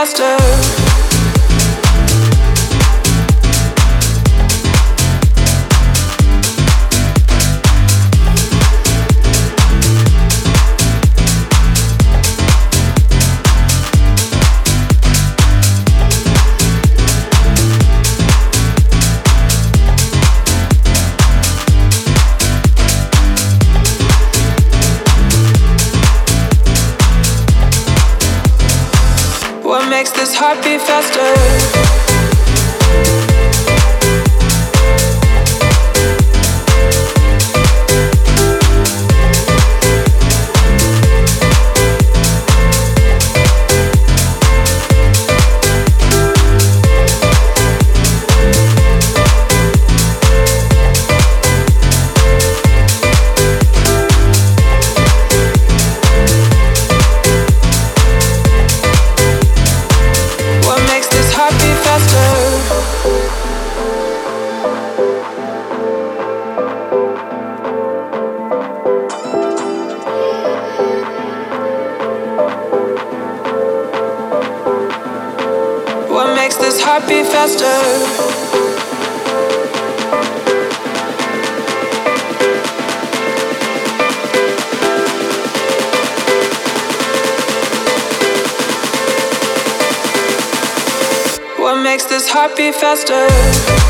Faster? Makes this heart beat faster?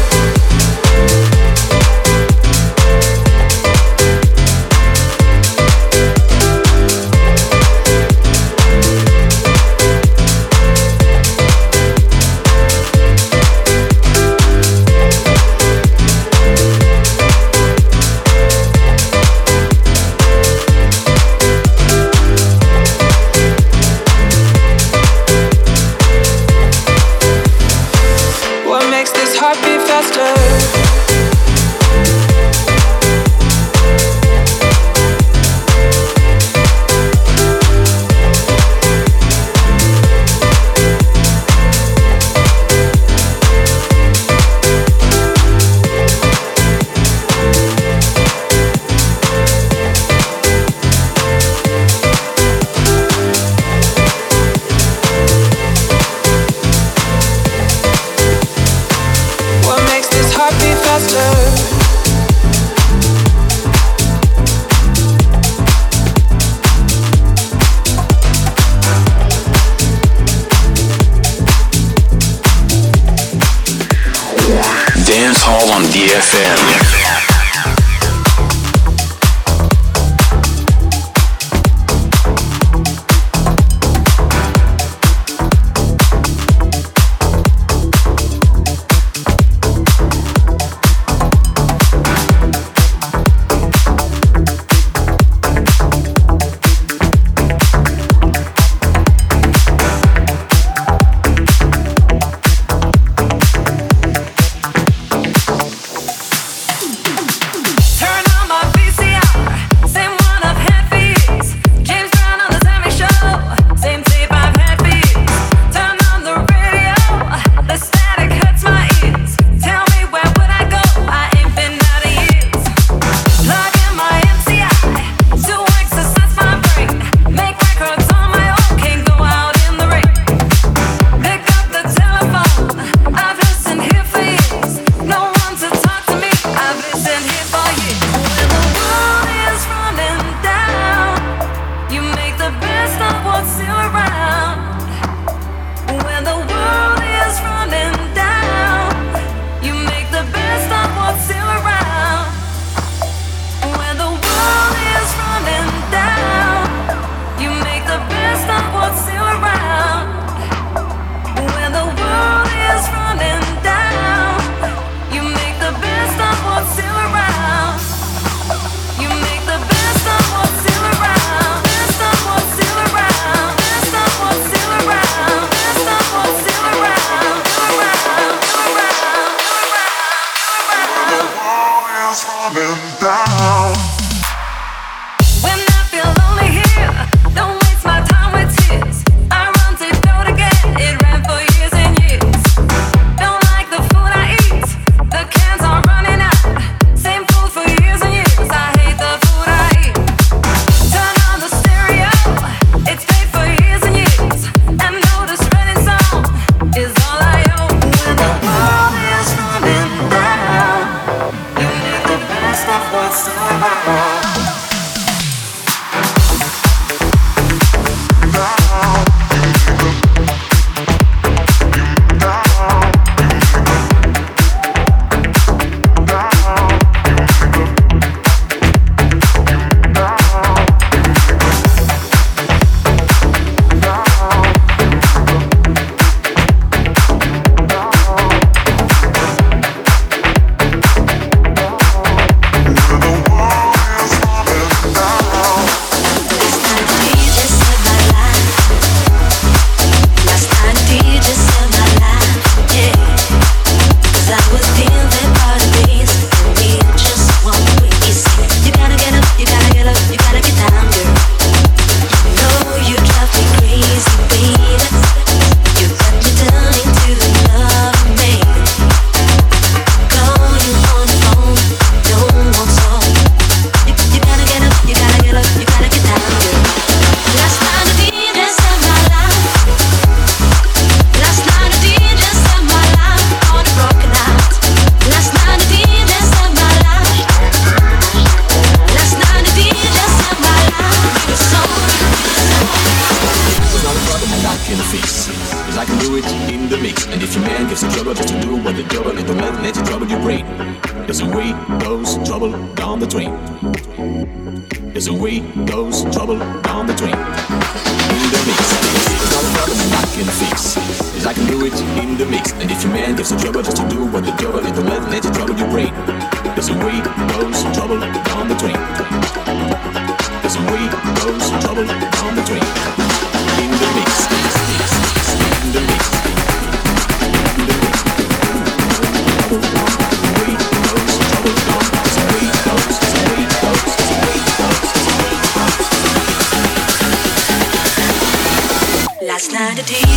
The DJ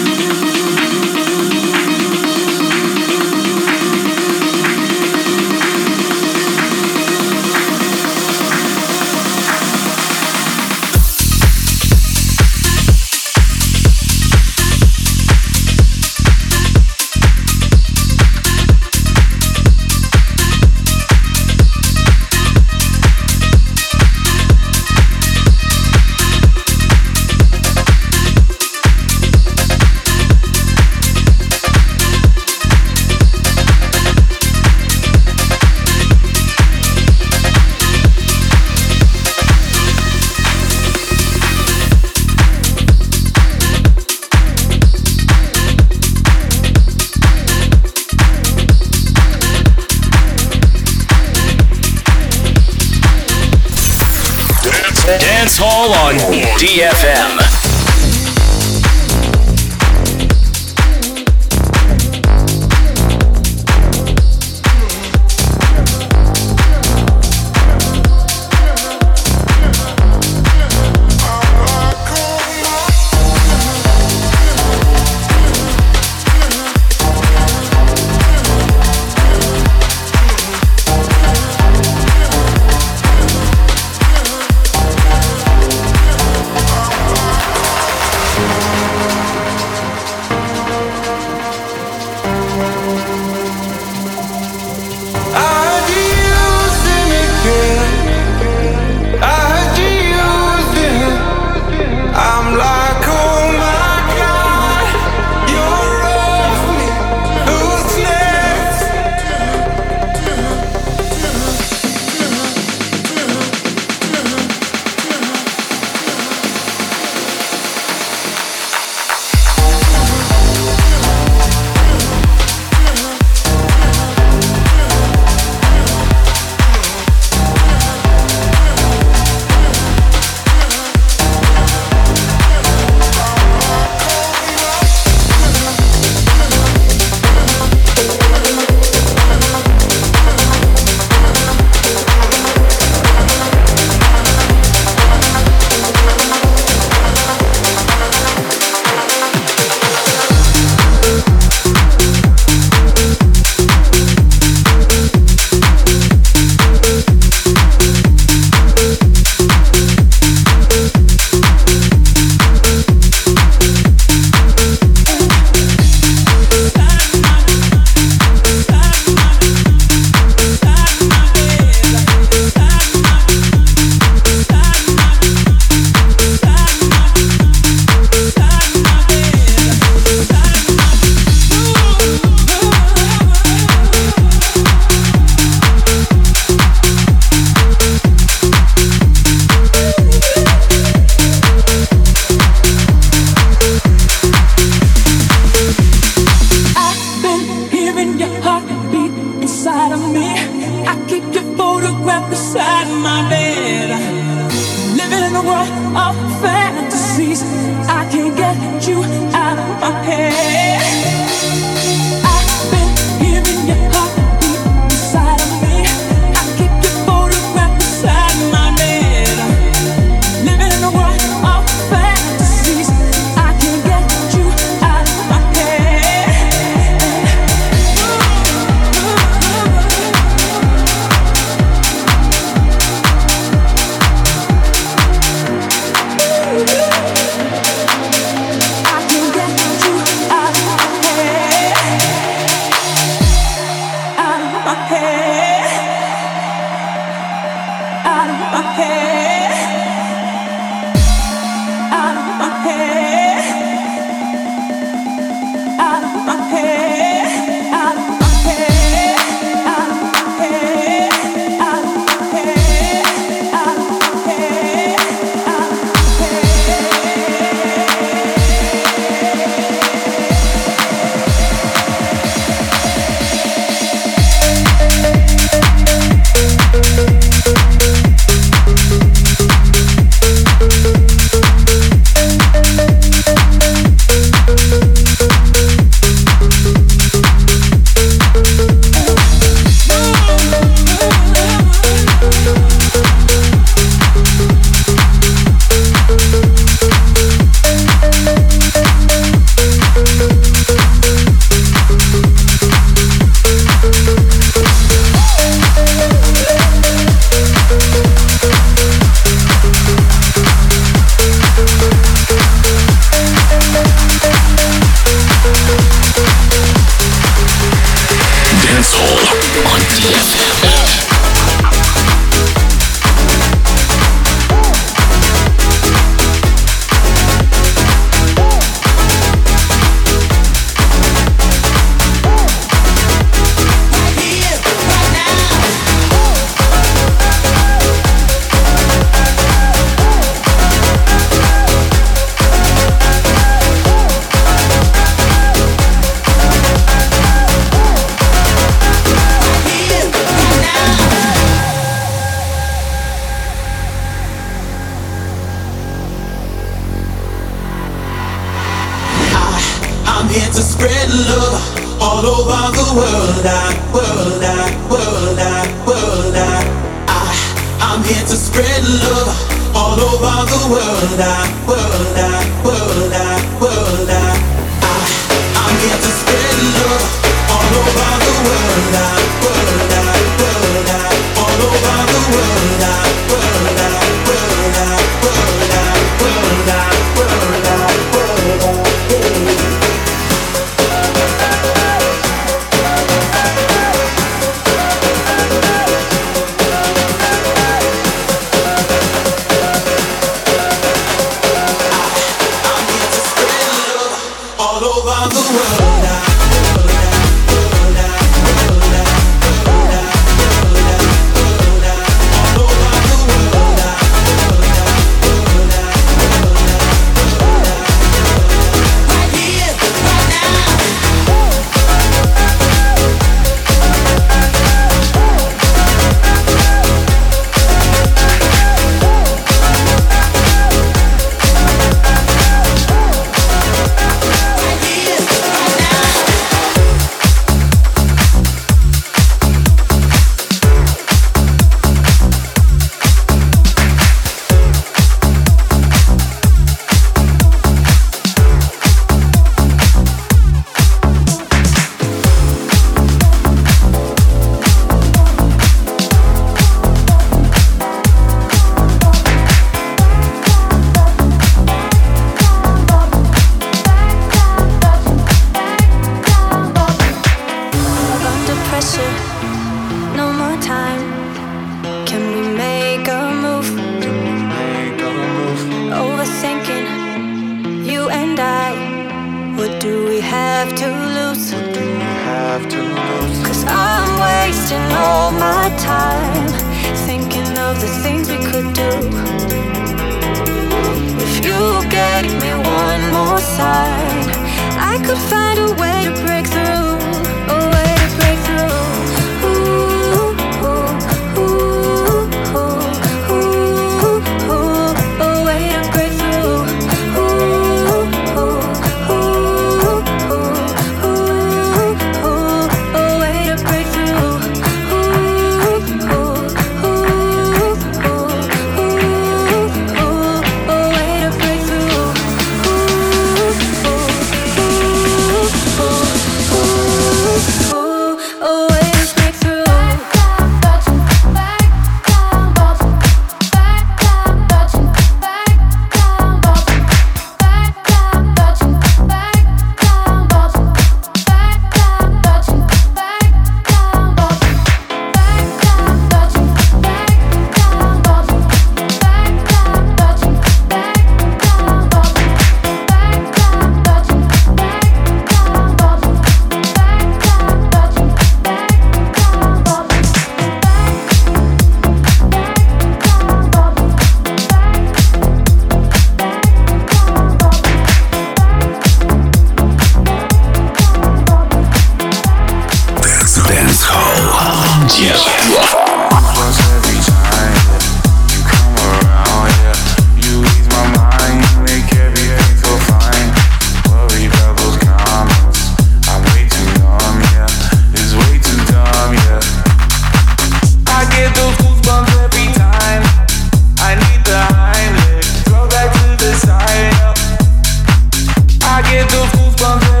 get the goosebumps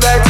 throw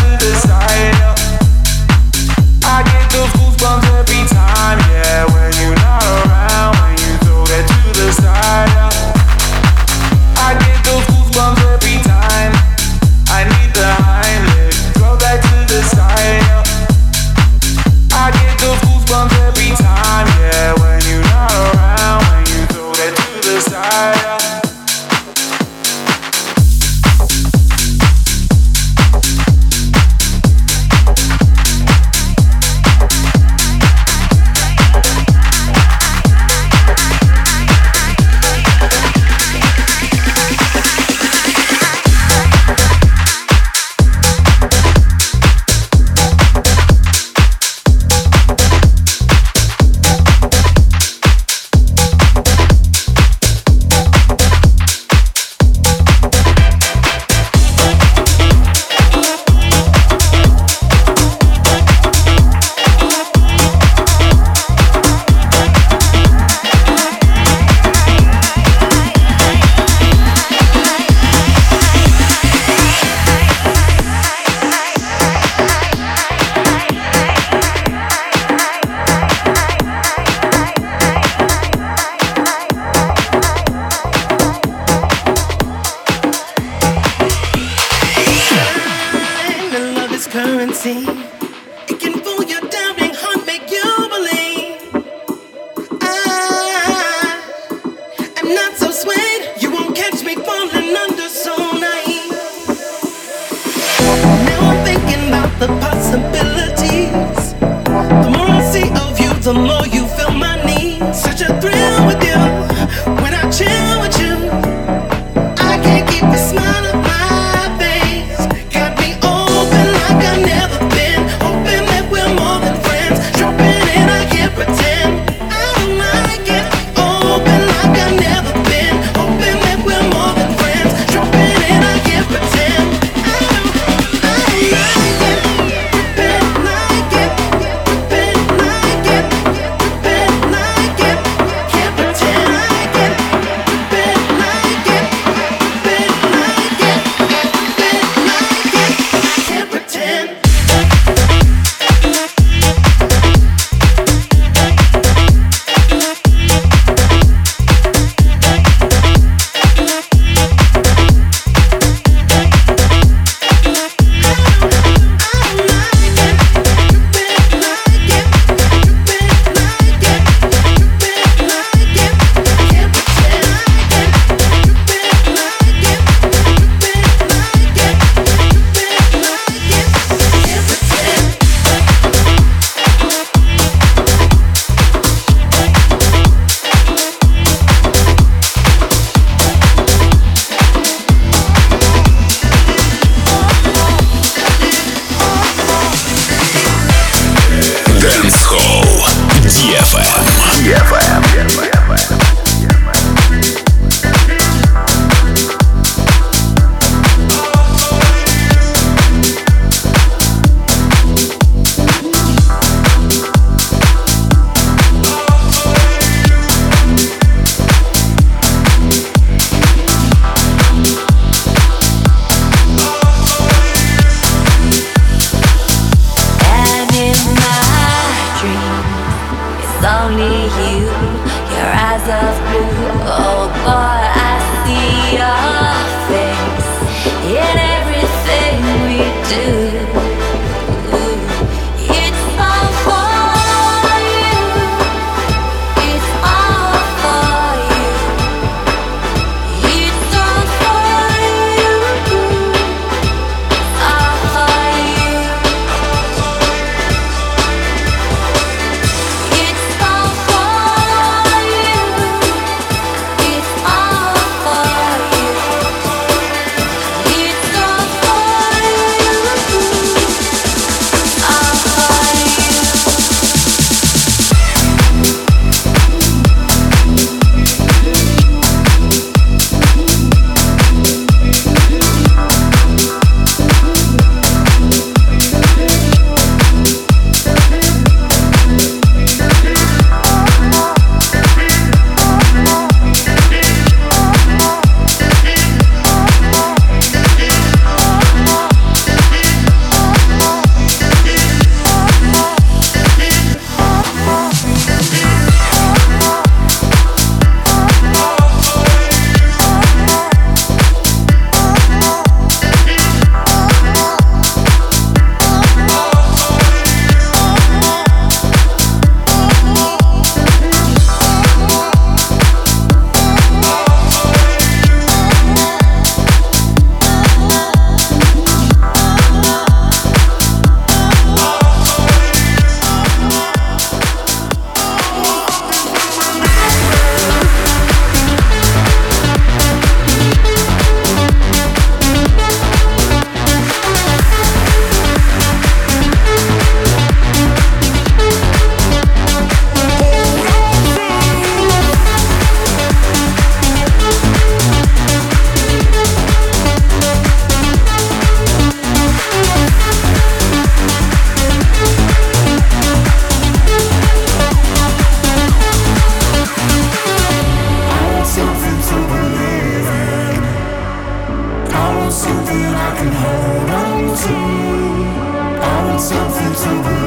some